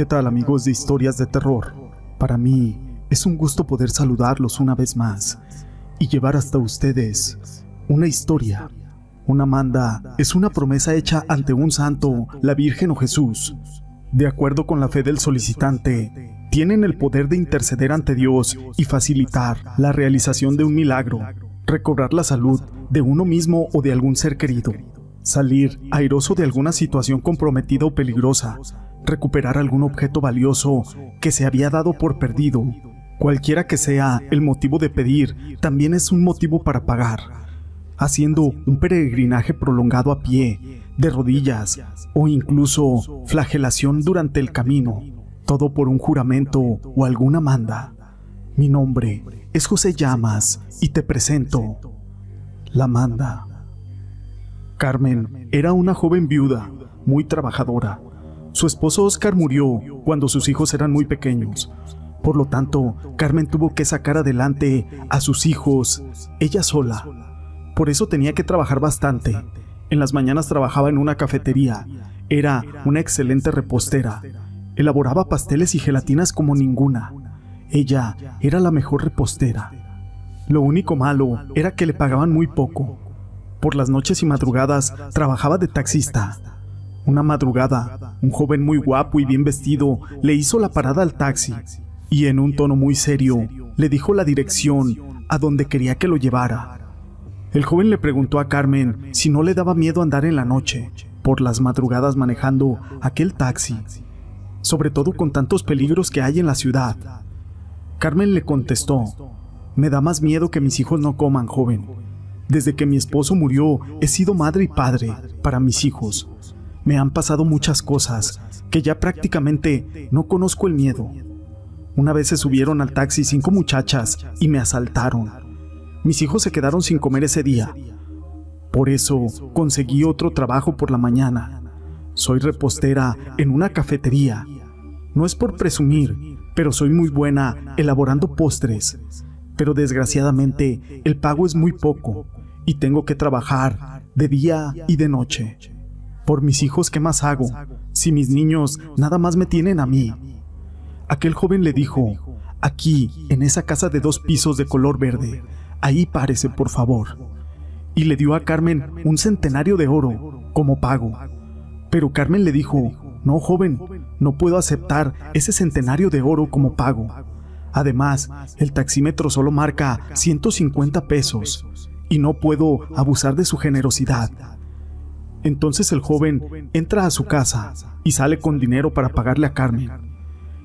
¿Qué tal amigos de historias de terror? Para mí es un gusto poder saludarlos una vez más y llevar hasta ustedes una historia. Una manda es una promesa hecha ante un santo, la Virgen o Jesús. De acuerdo con la fe del solicitante, tienen el poder de interceder ante Dios y facilitar la realización de un milagro, recobrar la salud de uno mismo o de algún ser querido, salir airoso de alguna situación comprometida o peligrosa, recuperar algún objeto valioso que se había dado por perdido. Cualquiera que sea el motivo de pedir, también es un motivo para pagar, haciendo un peregrinaje prolongado a pie, de rodillas o incluso flagelación durante el camino, todo por un juramento o alguna manda. Mi nombre es José Llamas y te presento la manda. Carmen era una joven viuda, muy trabajadora, su esposo Oscar murió cuando sus hijos eran muy pequeños. Por lo tanto, Carmen tuvo que sacar adelante a sus hijos ella sola. Por eso tenía que trabajar bastante. En las mañanas trabajaba en una cafetería. Era una excelente repostera. Elaboraba pasteles y gelatinas como ninguna. Ella era la mejor repostera. Lo único malo era que le pagaban muy poco. Por las noches y madrugadas trabajaba de taxista. Una madrugada, un joven muy guapo y bien vestido le hizo la parada al taxi y en un tono muy serio le dijo la dirección a donde quería que lo llevara. El joven le preguntó a Carmen si no le daba miedo andar en la noche, por las madrugadas manejando aquel taxi, sobre todo con tantos peligros que hay en la ciudad. Carmen le contestó, me da más miedo que mis hijos no coman, joven. Desde que mi esposo murió, he sido madre y padre para mis hijos me han pasado muchas cosas que ya prácticamente no conozco el miedo. Una vez se subieron al taxi cinco muchachas y me asaltaron. Mis hijos se quedaron sin comer ese día. Por eso conseguí otro trabajo por la mañana. Soy repostera en una cafetería. No es por presumir, pero soy muy buena elaborando postres. Pero desgraciadamente el pago es muy poco y tengo que trabajar de día y de noche. Por mis hijos, ¿qué más hago? Si mis niños nada más me tienen a mí. Aquel joven le dijo, aquí, en esa casa de dos pisos de color verde, ahí párese, por favor. Y le dio a Carmen un centenario de oro como pago. Pero Carmen le dijo, no, joven, no puedo aceptar ese centenario de oro como pago. Además, el taxímetro solo marca 150 pesos y no puedo abusar de su generosidad. Entonces el joven entra a su casa y sale con dinero para pagarle a Carmen.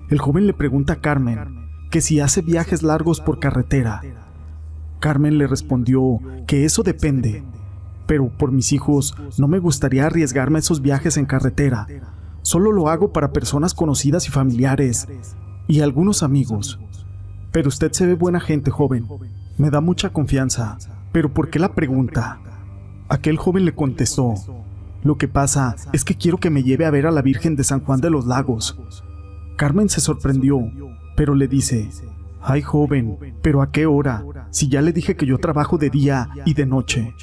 El joven le pregunta a Carmen que si hace viajes largos por carretera. Carmen le respondió que eso depende, pero por mis hijos no me gustaría arriesgarme esos viajes en carretera. Solo lo hago para personas conocidas y familiares y algunos amigos. Pero usted se ve buena gente, joven. Me da mucha confianza. Pero ¿por qué la pregunta? Aquel joven le contestó lo que pasa es que quiero que me lleve a ver a la Virgen de San Juan de los Lagos. Carmen se sorprendió, pero le dice, Ay joven, pero ¿a qué hora? Si ya le dije que yo trabajo de día y de noche.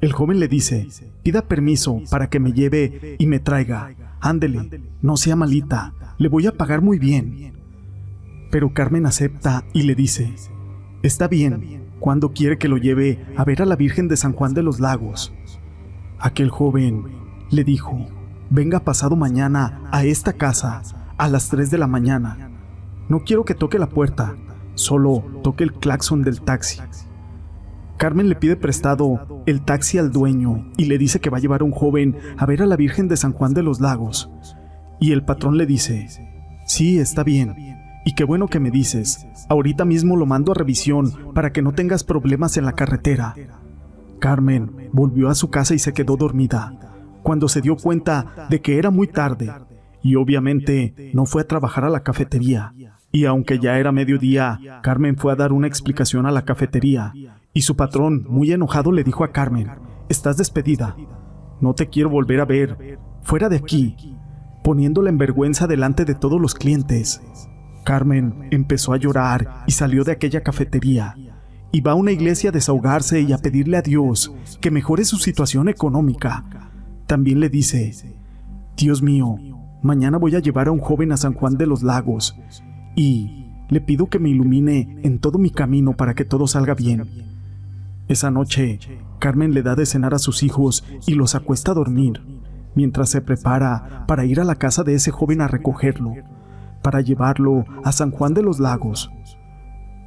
El joven le dice, pida permiso para que me lleve y me traiga. Ándele, no sea malita, le voy a pagar muy bien. Pero Carmen acepta y le dice, está bien, cuando quiere que lo lleve a ver a la Virgen de San Juan de los Lagos. Aquel joven le dijo, venga pasado mañana a esta casa a las 3 de la mañana. No quiero que toque la puerta, solo toque el claxon del taxi. Carmen le pide prestado el taxi al dueño y le dice que va a llevar a un joven a ver a la Virgen de San Juan de los Lagos. Y el patrón le dice, sí, está bien, y qué bueno que me dices, ahorita mismo lo mando a revisión para que no tengas problemas en la carretera. Carmen volvió a su casa y se quedó dormida, cuando se dio cuenta de que era muy tarde, y obviamente no fue a trabajar a la cafetería. Y aunque ya era mediodía, Carmen fue a dar una explicación a la cafetería, y su patrón, muy enojado, le dijo a Carmen, Estás despedida, no te quiero volver a ver, fuera de aquí, poniéndola en vergüenza delante de todos los clientes. Carmen empezó a llorar y salió de aquella cafetería y va a una iglesia a desahogarse y a pedirle a Dios que mejore su situación económica. También le dice, Dios mío, mañana voy a llevar a un joven a San Juan de los Lagos y le pido que me ilumine en todo mi camino para que todo salga bien. Esa noche, Carmen le da de cenar a sus hijos y los acuesta a dormir, mientras se prepara para ir a la casa de ese joven a recogerlo, para llevarlo a San Juan de los Lagos.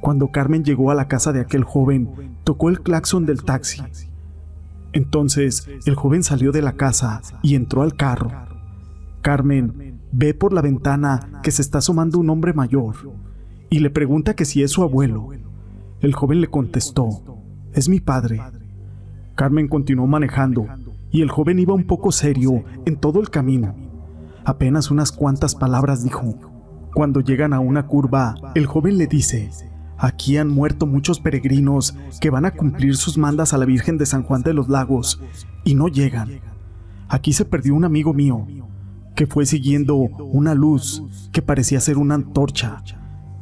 Cuando Carmen llegó a la casa de aquel joven, tocó el claxon del taxi. Entonces el joven salió de la casa y entró al carro. Carmen ve por la ventana que se está asomando un hombre mayor y le pregunta que si es su abuelo. El joven le contestó, es mi padre. Carmen continuó manejando y el joven iba un poco serio en todo el camino. Apenas unas cuantas palabras dijo. Cuando llegan a una curva, el joven le dice, Aquí han muerto muchos peregrinos que van a cumplir sus mandas a la Virgen de San Juan de los Lagos y no llegan. Aquí se perdió un amigo mío que fue siguiendo una luz que parecía ser una antorcha.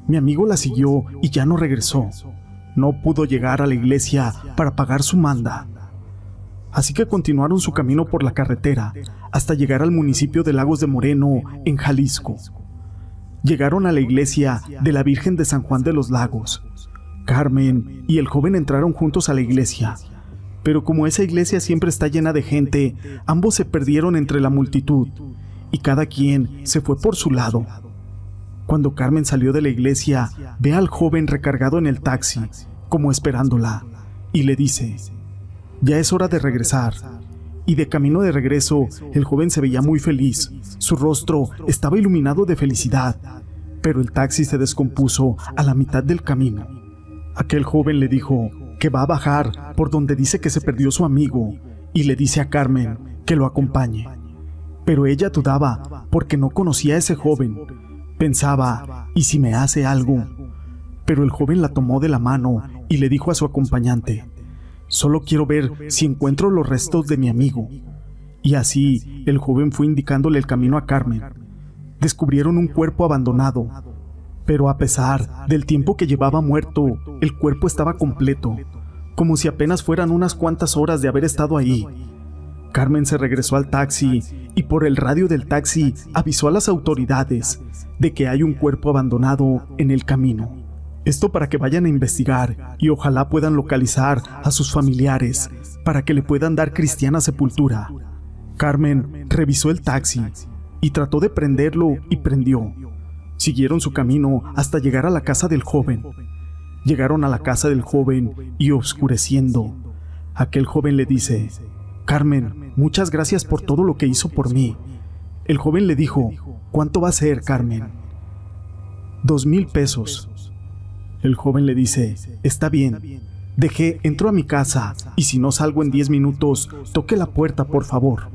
Mi amigo la siguió y ya no regresó. No pudo llegar a la iglesia para pagar su manda. Así que continuaron su camino por la carretera hasta llegar al municipio de Lagos de Moreno, en Jalisco llegaron a la iglesia de la Virgen de San Juan de los Lagos. Carmen y el joven entraron juntos a la iglesia, pero como esa iglesia siempre está llena de gente, ambos se perdieron entre la multitud y cada quien se fue por su lado. Cuando Carmen salió de la iglesia, ve al joven recargado en el taxi, como esperándola, y le dice, ya es hora de regresar. Y de camino de regreso, el joven se veía muy feliz. Su rostro estaba iluminado de felicidad pero el taxi se descompuso a la mitad del camino. Aquel joven le dijo que va a bajar por donde dice que se perdió su amigo y le dice a Carmen que lo acompañe. Pero ella dudaba porque no conocía a ese joven. Pensaba, ¿y si me hace algo? Pero el joven la tomó de la mano y le dijo a su acompañante, solo quiero ver si encuentro los restos de mi amigo. Y así el joven fue indicándole el camino a Carmen descubrieron un cuerpo abandonado, pero a pesar del tiempo que llevaba muerto, el cuerpo estaba completo, como si apenas fueran unas cuantas horas de haber estado ahí. Carmen se regresó al taxi y por el radio del taxi avisó a las autoridades de que hay un cuerpo abandonado en el camino. Esto para que vayan a investigar y ojalá puedan localizar a sus familiares para que le puedan dar cristiana sepultura. Carmen revisó el taxi y trató de prenderlo y prendió. Siguieron su camino hasta llegar a la casa del joven. Llegaron a la casa del joven y oscureciendo, aquel joven le dice, Carmen, muchas gracias por todo lo que hizo por mí. El joven le dijo, ¿cuánto va a ser, Carmen? Dos mil pesos. El joven le dice, está bien, dejé, entro a mi casa y si no salgo en diez minutos, toque la puerta, por favor.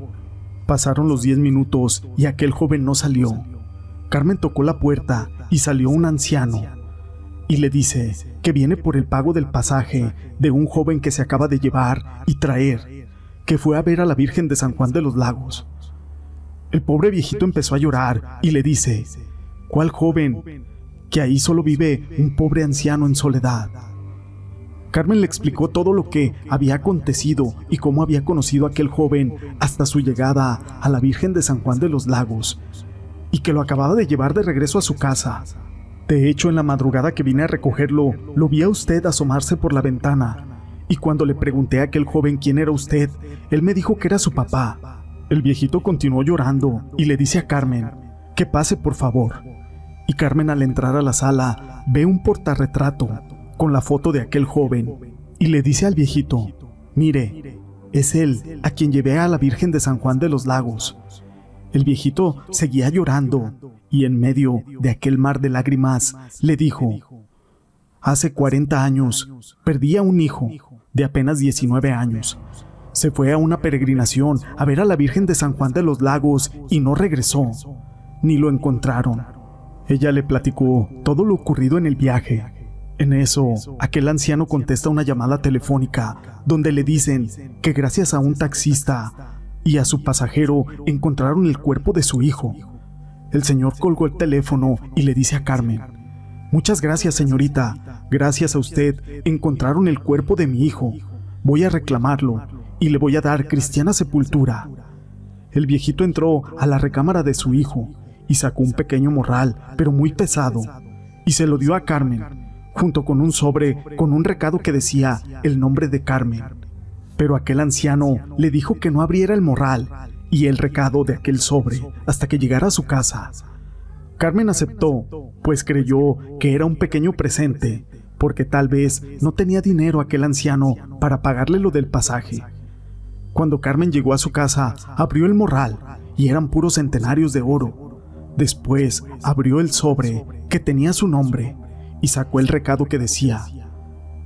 Pasaron los diez minutos y aquel joven no salió. Carmen tocó la puerta y salió un anciano y le dice que viene por el pago del pasaje de un joven que se acaba de llevar y traer, que fue a ver a la Virgen de San Juan de los Lagos. El pobre viejito empezó a llorar y le dice, ¿cuál joven? Que ahí solo vive un pobre anciano en soledad. Carmen le explicó todo lo que había acontecido y cómo había conocido a aquel joven hasta su llegada a la Virgen de San Juan de los Lagos, y que lo acababa de llevar de regreso a su casa. De hecho, en la madrugada que vine a recogerlo, lo vi a usted asomarse por la ventana, y cuando le pregunté a aquel joven quién era usted, él me dijo que era su papá. El viejito continuó llorando y le dice a Carmen, que pase por favor. Y Carmen al entrar a la sala ve un portarretrato con la foto de aquel joven y le dice al viejito, mire, es él a quien llevé a la Virgen de San Juan de los Lagos. El viejito seguía llorando y en medio de aquel mar de lágrimas le dijo, Hace 40 años perdí a un hijo de apenas 19 años. Se fue a una peregrinación a ver a la Virgen de San Juan de los Lagos y no regresó, ni lo encontraron. Ella le platicó todo lo ocurrido en el viaje en eso, aquel anciano contesta una llamada telefónica donde le dicen que gracias a un taxista y a su pasajero encontraron el cuerpo de su hijo. El señor colgó el teléfono y le dice a Carmen, Muchas gracias señorita, gracias a usted encontraron el cuerpo de mi hijo. Voy a reclamarlo y le voy a dar cristiana sepultura. el viejito entró a la recámara de su hijo y sacó un pequeño morral, pero muy pesado, y se lo dio a Carmen, junto con un sobre con un recado que decía el nombre de Carmen. Pero aquel anciano le dijo que no abriera el morral y el recado de aquel sobre hasta que llegara a su casa. Carmen aceptó, pues creyó que era un pequeño presente, porque tal vez no tenía dinero aquel anciano para pagarle lo del pasaje. Cuando Carmen llegó a su casa, abrió el morral y eran puros centenarios de oro. Después abrió el sobre que tenía su nombre y sacó el recado que decía,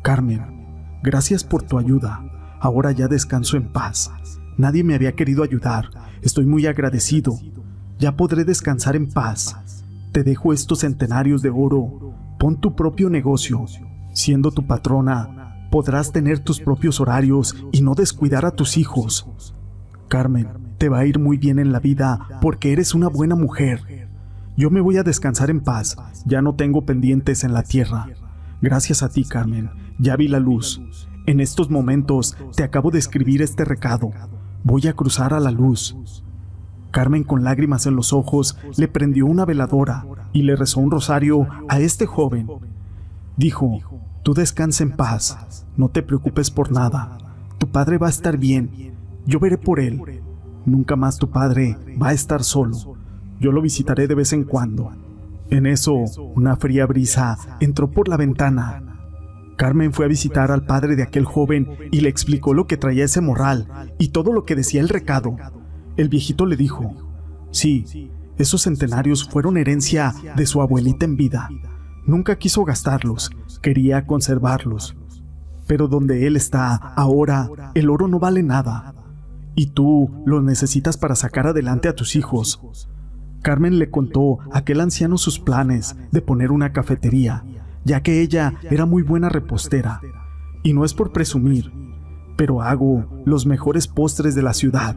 Carmen, gracias por tu ayuda, ahora ya descanso en paz. Nadie me había querido ayudar, estoy muy agradecido, ya podré descansar en paz. Te dejo estos centenarios de oro, pon tu propio negocio, siendo tu patrona, podrás tener tus propios horarios y no descuidar a tus hijos. Carmen, te va a ir muy bien en la vida porque eres una buena mujer yo me voy a descansar en paz, ya no tengo pendientes en la tierra. Gracias a ti, Carmen, ya vi la luz. En estos momentos te acabo de escribir este recado. Voy a cruzar a la luz. Carmen con lágrimas en los ojos le prendió una veladora y le rezó un rosario a este joven. Dijo, tú descansa en paz, no te preocupes por nada, tu padre va a estar bien, yo veré por él, nunca más tu padre va a estar solo. Yo lo visitaré de vez en cuando. En eso, una fría brisa entró por la ventana. Carmen fue a visitar al padre de aquel joven y le explicó lo que traía ese morral y todo lo que decía el recado. El viejito le dijo, sí, esos centenarios fueron herencia de su abuelita en vida. Nunca quiso gastarlos, quería conservarlos. Pero donde él está ahora, el oro no vale nada. Y tú lo necesitas para sacar adelante a tus hijos. Carmen le contó a aquel anciano sus planes de poner una cafetería, ya que ella era muy buena repostera. Y no es por presumir, pero hago los mejores postres de la ciudad.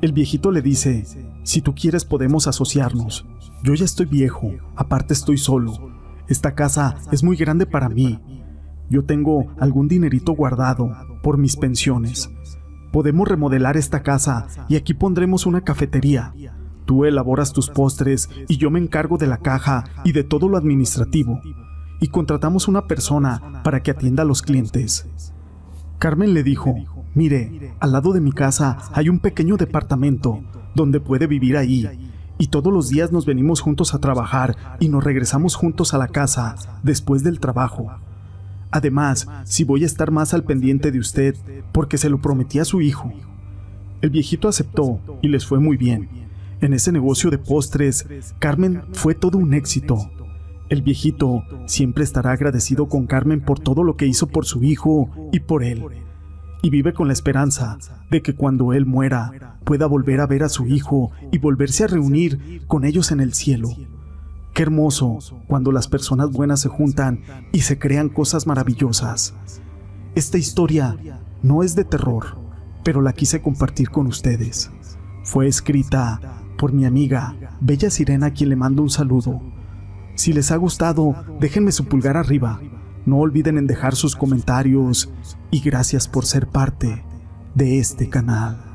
El viejito le dice, si tú quieres podemos asociarnos. Yo ya estoy viejo, aparte estoy solo. Esta casa es muy grande para mí. Yo tengo algún dinerito guardado por mis pensiones. Podemos remodelar esta casa y aquí pondremos una cafetería. Tú elaboras tus postres y yo me encargo de la caja y de todo lo administrativo. Y contratamos una persona para que atienda a los clientes. Carmen le dijo, mire, al lado de mi casa hay un pequeño departamento donde puede vivir ahí. Y todos los días nos venimos juntos a trabajar y nos regresamos juntos a la casa después del trabajo. Además, si voy a estar más al pendiente de usted, porque se lo prometí a su hijo. El viejito aceptó y les fue muy bien. En ese negocio de postres, Carmen fue todo un éxito. El viejito siempre estará agradecido con Carmen por todo lo que hizo por su hijo y por él. Y vive con la esperanza de que cuando él muera pueda volver a ver a su hijo y volverse a reunir con ellos en el cielo. Qué hermoso cuando las personas buenas se juntan y se crean cosas maravillosas. Esta historia no es de terror, pero la quise compartir con ustedes. Fue escrita por mi amiga, Bella Sirena, a quien le mando un saludo. Si les ha gustado, déjenme su pulgar arriba. No olviden en dejar sus comentarios y gracias por ser parte de este canal.